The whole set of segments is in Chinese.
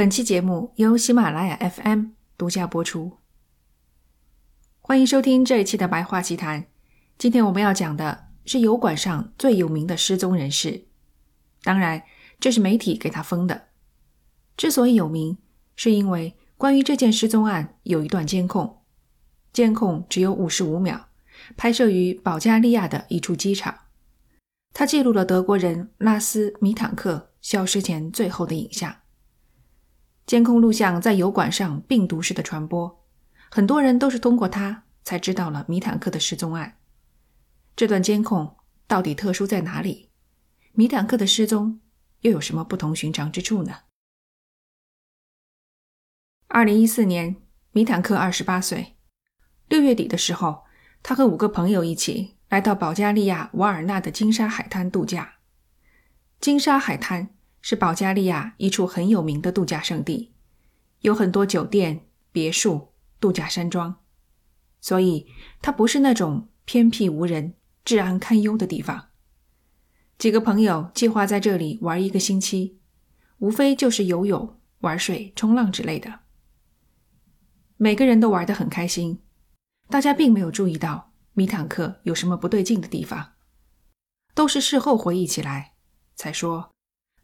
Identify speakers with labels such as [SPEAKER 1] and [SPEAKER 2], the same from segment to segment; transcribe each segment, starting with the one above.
[SPEAKER 1] 本期节目由喜马拉雅 FM 独家播出。欢迎收听这一期的《白话奇谈》。今天我们要讲的是油管上最有名的失踪人士，当然这是媒体给他封的。之所以有名，是因为关于这件失踪案有一段监控，监控只有五十五秒，拍摄于保加利亚的一处机场。它记录了德国人拉斯米坦克消失前最后的影像。监控录像在油管上病毒式的传播，很多人都是通过它才知道了米坦克的失踪案。这段监控到底特殊在哪里？米坦克的失踪又有什么不同寻常之处呢？二零一四年，米坦克二十八岁，六月底的时候，他和五个朋友一起。来到保加利亚瓦尔纳的金沙海滩度假。金沙海滩是保加利亚一处很有名的度假胜地，有很多酒店、别墅、度假山庄，所以它不是那种偏僻无人、治安堪忧的地方。几个朋友计划在这里玩一个星期，无非就是游泳、玩水、冲浪之类的。每个人都玩得很开心，大家并没有注意到。米坦克有什么不对劲的地方？都是事后回忆起来才说，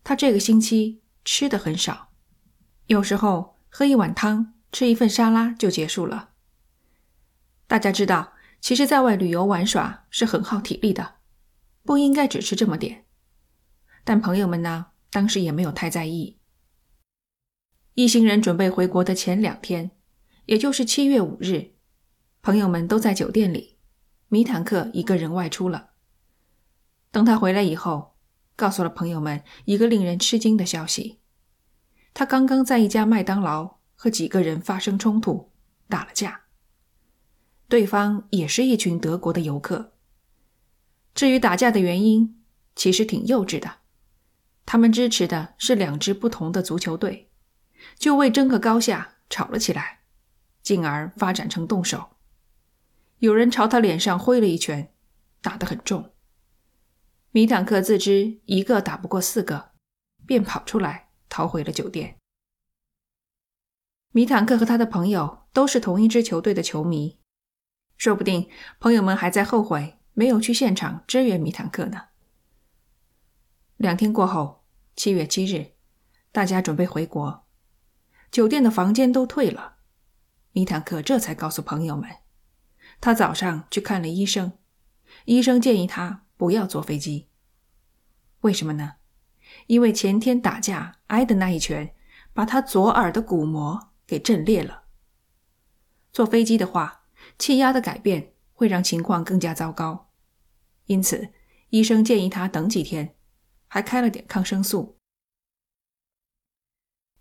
[SPEAKER 1] 他这个星期吃的很少，有时候喝一碗汤、吃一份沙拉就结束了。大家知道，其实在外旅游玩耍是很耗体力的，不应该只吃这么点。但朋友们呢，当时也没有太在意。一行人准备回国的前两天，也就是七月五日，朋友们都在酒店里。米坦克一个人外出了。等他回来以后，告诉了朋友们一个令人吃惊的消息：他刚刚在一家麦当劳和几个人发生冲突，打了架。对方也是一群德国的游客。至于打架的原因，其实挺幼稚的。他们支持的是两支不同的足球队，就为争个高下吵了起来，进而发展成动手。有人朝他脸上挥了一拳，打得很重。米坦克自知一个打不过四个，便跑出来逃回了酒店。米坦克和他的朋友都是同一支球队的球迷，说不定朋友们还在后悔没有去现场支援米坦克呢。两天过后，七月七日，大家准备回国，酒店的房间都退了，米坦克这才告诉朋友们。他早上去看了医生，医生建议他不要坐飞机。为什么呢？因为前天打架挨的那一拳，把他左耳的鼓膜给震裂了。坐飞机的话，气压的改变会让情况更加糟糕，因此医生建议他等几天，还开了点抗生素。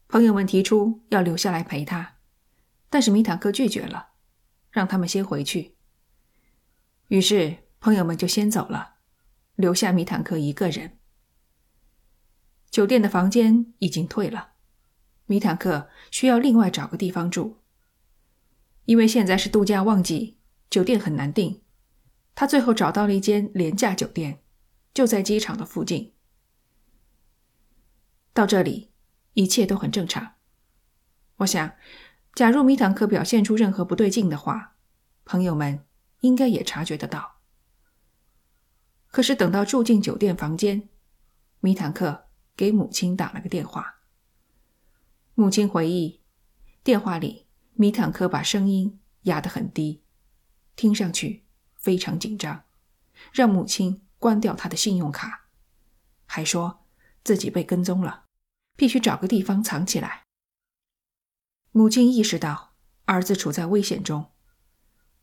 [SPEAKER 1] 朋友们提出要留下来陪他，但是米坦克拒绝了。让他们先回去。于是朋友们就先走了，留下米坦克一个人。酒店的房间已经退了，米坦克需要另外找个地方住。因为现在是度假旺季，酒店很难订。他最后找到了一间廉价酒店，就在机场的附近。到这里，一切都很正常。我想。假如米坦克表现出任何不对劲的话，朋友们应该也察觉得到。可是等到住进酒店房间，米坦克给母亲打了个电话。母亲回忆，电话里米坦克把声音压得很低，听上去非常紧张，让母亲关掉他的信用卡，还说自己被跟踪了，必须找个地方藏起来。母亲意识到儿子处在危险中，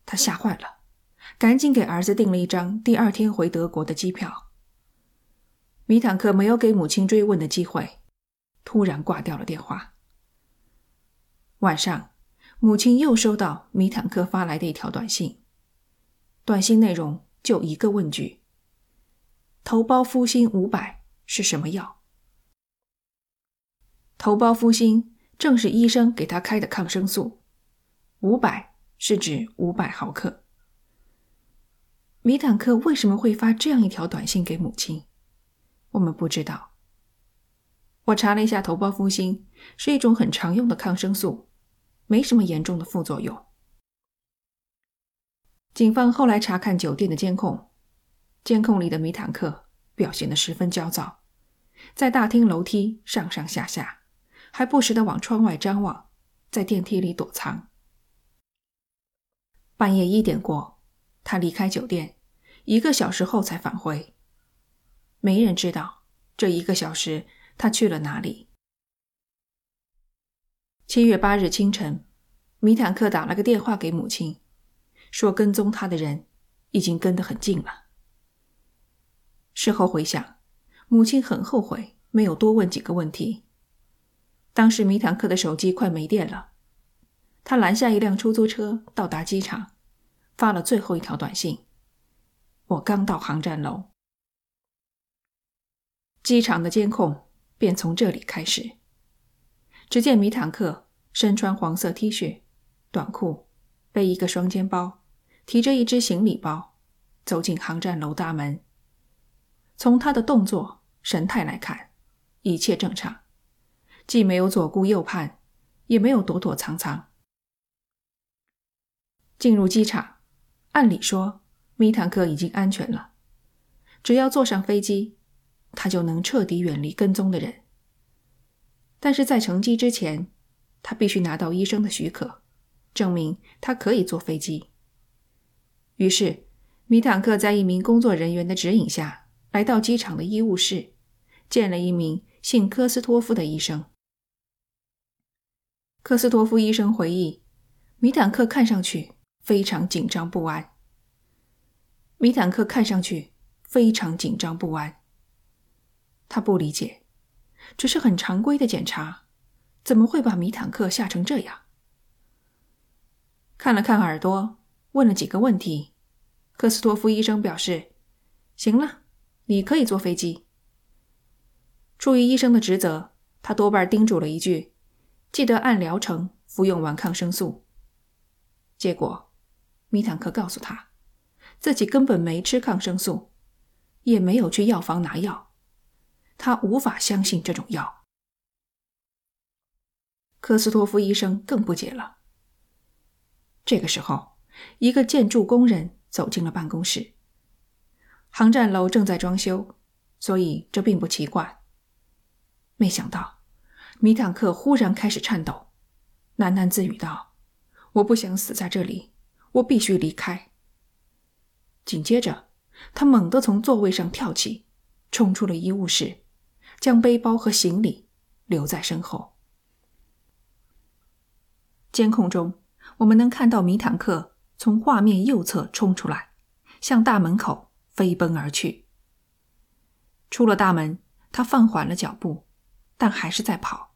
[SPEAKER 1] 她吓坏了，赶紧给儿子订了一张第二天回德国的机票。米坦克没有给母亲追问的机会，突然挂掉了电话。晚上，母亲又收到米坦克发来的一条短信，短信内容就一个问句：“头孢呋辛五百是什么药？”头孢呋辛。正是医生给他开的抗生素，五百是指五百毫克。米坦克为什么会发这样一条短信给母亲？我们不知道。我查了一下头孢呋辛，是一种很常用的抗生素，没什么严重的副作用。警方后来查看酒店的监控，监控里的米坦克表现得十分焦躁，在大厅楼梯上上下下，还不时地往窗外张望，在电梯里躲藏。半夜一点过，他离开酒店，一个小时后才返回。没人知道这一个小时他去了哪里。七月八日清晨，米坦克打了个电话给母亲。说跟踪他的人已经跟得很近了。事后回想，母亲很后悔没有多问几个问题。当时米坦克的手机快没电了，他拦下一辆出租车到达机场，发了最后一条短信：“我刚到航站楼。”机场的监控便从这里开始。只见米坦克身穿黄色 T 恤、短裤，背一个双肩包。提着一只行李包，走进航站楼大门。从他的动作、神态来看，一切正常，既没有左顾右盼，也没有躲躲藏藏。进入机场，按理说米坦克已经安全了，只要坐上飞机，他就能彻底远离跟踪的人。但是在乘机之前，他必须拿到医生的许可，证明他可以坐飞机。于是，米坦克在一名工作人员的指引下来到机场的医务室，见了一名姓科斯托夫的医生。科斯托夫医生回忆，米坦克看上去非常紧张不安。米坦克看上去非常紧张不安。他不理解，只是很常规的检查，怎么会把米坦克吓成这样？看了看耳朵。问了几个问题，科斯托夫医生表示：“行了，你可以坐飞机。”出于医生的职责，他多半叮嘱了一句：“记得按疗程服用完抗生素。”结果，米坦克告诉他，自己根本没吃抗生素，也没有去药房拿药，他无法相信这种药。科斯托夫医生更不解了。这个时候。一个建筑工人走进了办公室。航站楼正在装修，所以这并不奇怪。没想到，米坦克忽然开始颤抖，喃喃自语道：“我不想死在这里，我必须离开。”紧接着，他猛地从座位上跳起，冲出了医务室，将背包和行李留在身后。监控中，我们能看到米坦克。从画面右侧冲出来，向大门口飞奔而去。出了大门，他放缓了脚步，但还是在跑。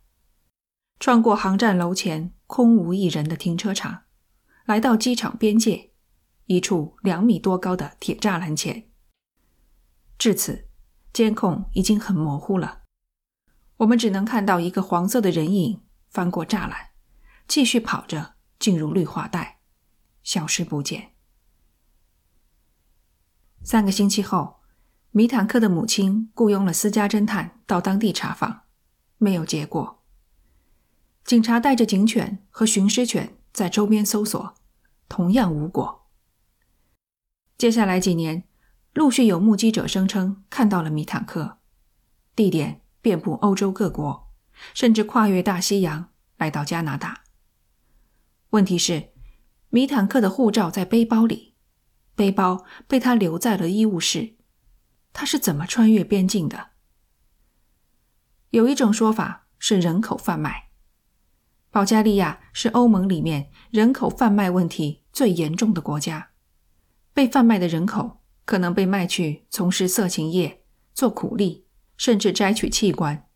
[SPEAKER 1] 穿过航站楼前空无一人的停车场，来到机场边界一处两米多高的铁栅栏前。至此，监控已经很模糊了，我们只能看到一个黄色的人影翻过栅栏，继续跑着进入绿化带。消失不见。三个星期后，米坦克的母亲雇佣了私家侦探到当地查访，没有结果。警察带着警犬和寻尸犬在周边搜索，同样无果。接下来几年，陆续有目击者声称看到了米坦克，地点遍布欧洲各国，甚至跨越大西洋来到加拿大。问题是。米坦克的护照在背包里，背包被他留在了医务室。他是怎么穿越边境的？有一种说法是人口贩卖。保加利亚是欧盟里面人口贩卖问题最严重的国家，被贩卖的人口可能被卖去从事色情业、做苦力，甚至摘取器官。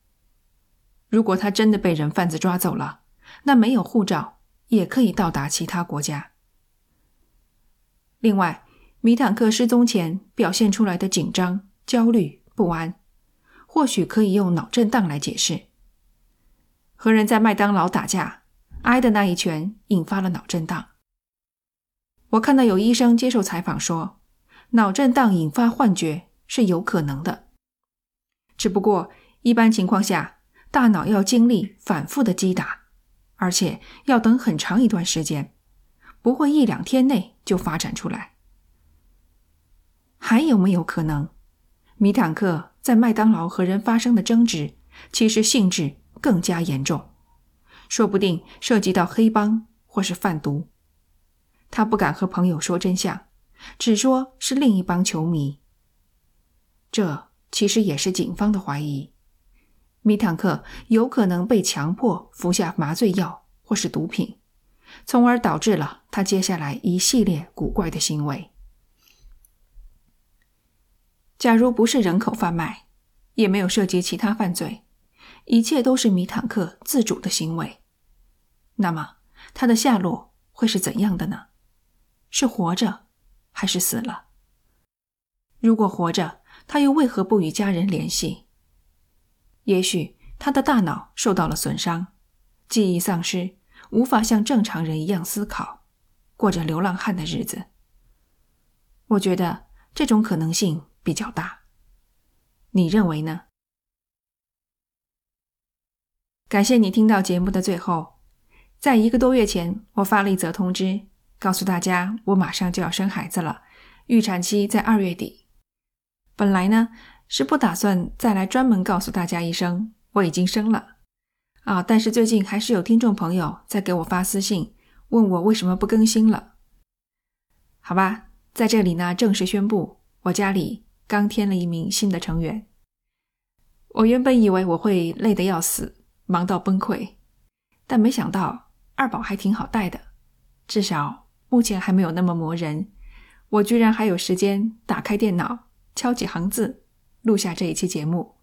[SPEAKER 1] 如果他真的被人贩子抓走了，那没有护照。也可以到达其他国家。另外，米坦克失踪前表现出来的紧张、焦虑、不安，或许可以用脑震荡来解释。和人在麦当劳打架，挨的那一拳引发了脑震荡。我看到有医生接受采访说，脑震荡引发幻觉是有可能的，只不过一般情况下，大脑要经历反复的击打，而且要等很长一段时间，不会一两天内就发展出来。还有没有可能，米坦克在麦当劳和人发生的争执，其实性质更加严重，说不定涉及到黑帮或是贩毒。他不敢和朋友说真相，只说是另一帮球迷。这其实也是警方的怀疑：米坦克有可能被强迫服下麻醉药或是毒品，从而导致了他接下来一系列古怪的行为。假如不是人口贩卖，也没有涉及其他犯罪，一切都是米坦克自主的行为，那么他的下落会是怎样的呢？是活着，还是死了？如果活着，他又为何不与家人联系？也许他的大脑受到了损伤，记忆丧失，无法像正常人一样思考，过着流浪汉的日子。我觉得这种可能性比较大。你认为呢？感谢你听到节目的最后。在一个多月前，我发了一则通知。告诉大家，我马上就要生孩子了，预产期在二月底。本来呢是不打算再来专门告诉大家一声我已经生了啊，但是最近还是有听众朋友在给我发私信，问我为什么不更新了。好吧，在这里呢正式宣布，我家里刚添了一名新的成员。我原本以为我会累得要死，忙到崩溃，但没想到二宝还挺好带的，至少。目前还没有那么磨人，我居然还有时间打开电脑敲几行字，录下这一期节目。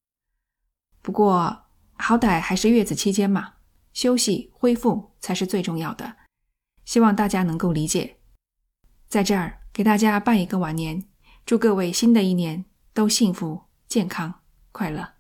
[SPEAKER 1] 不过好歹还是月子期间嘛，休息恢复才是最重要的。希望大家能够理解。在这儿给大家拜一个晚年，祝各位新的一年都幸福、健康、快乐。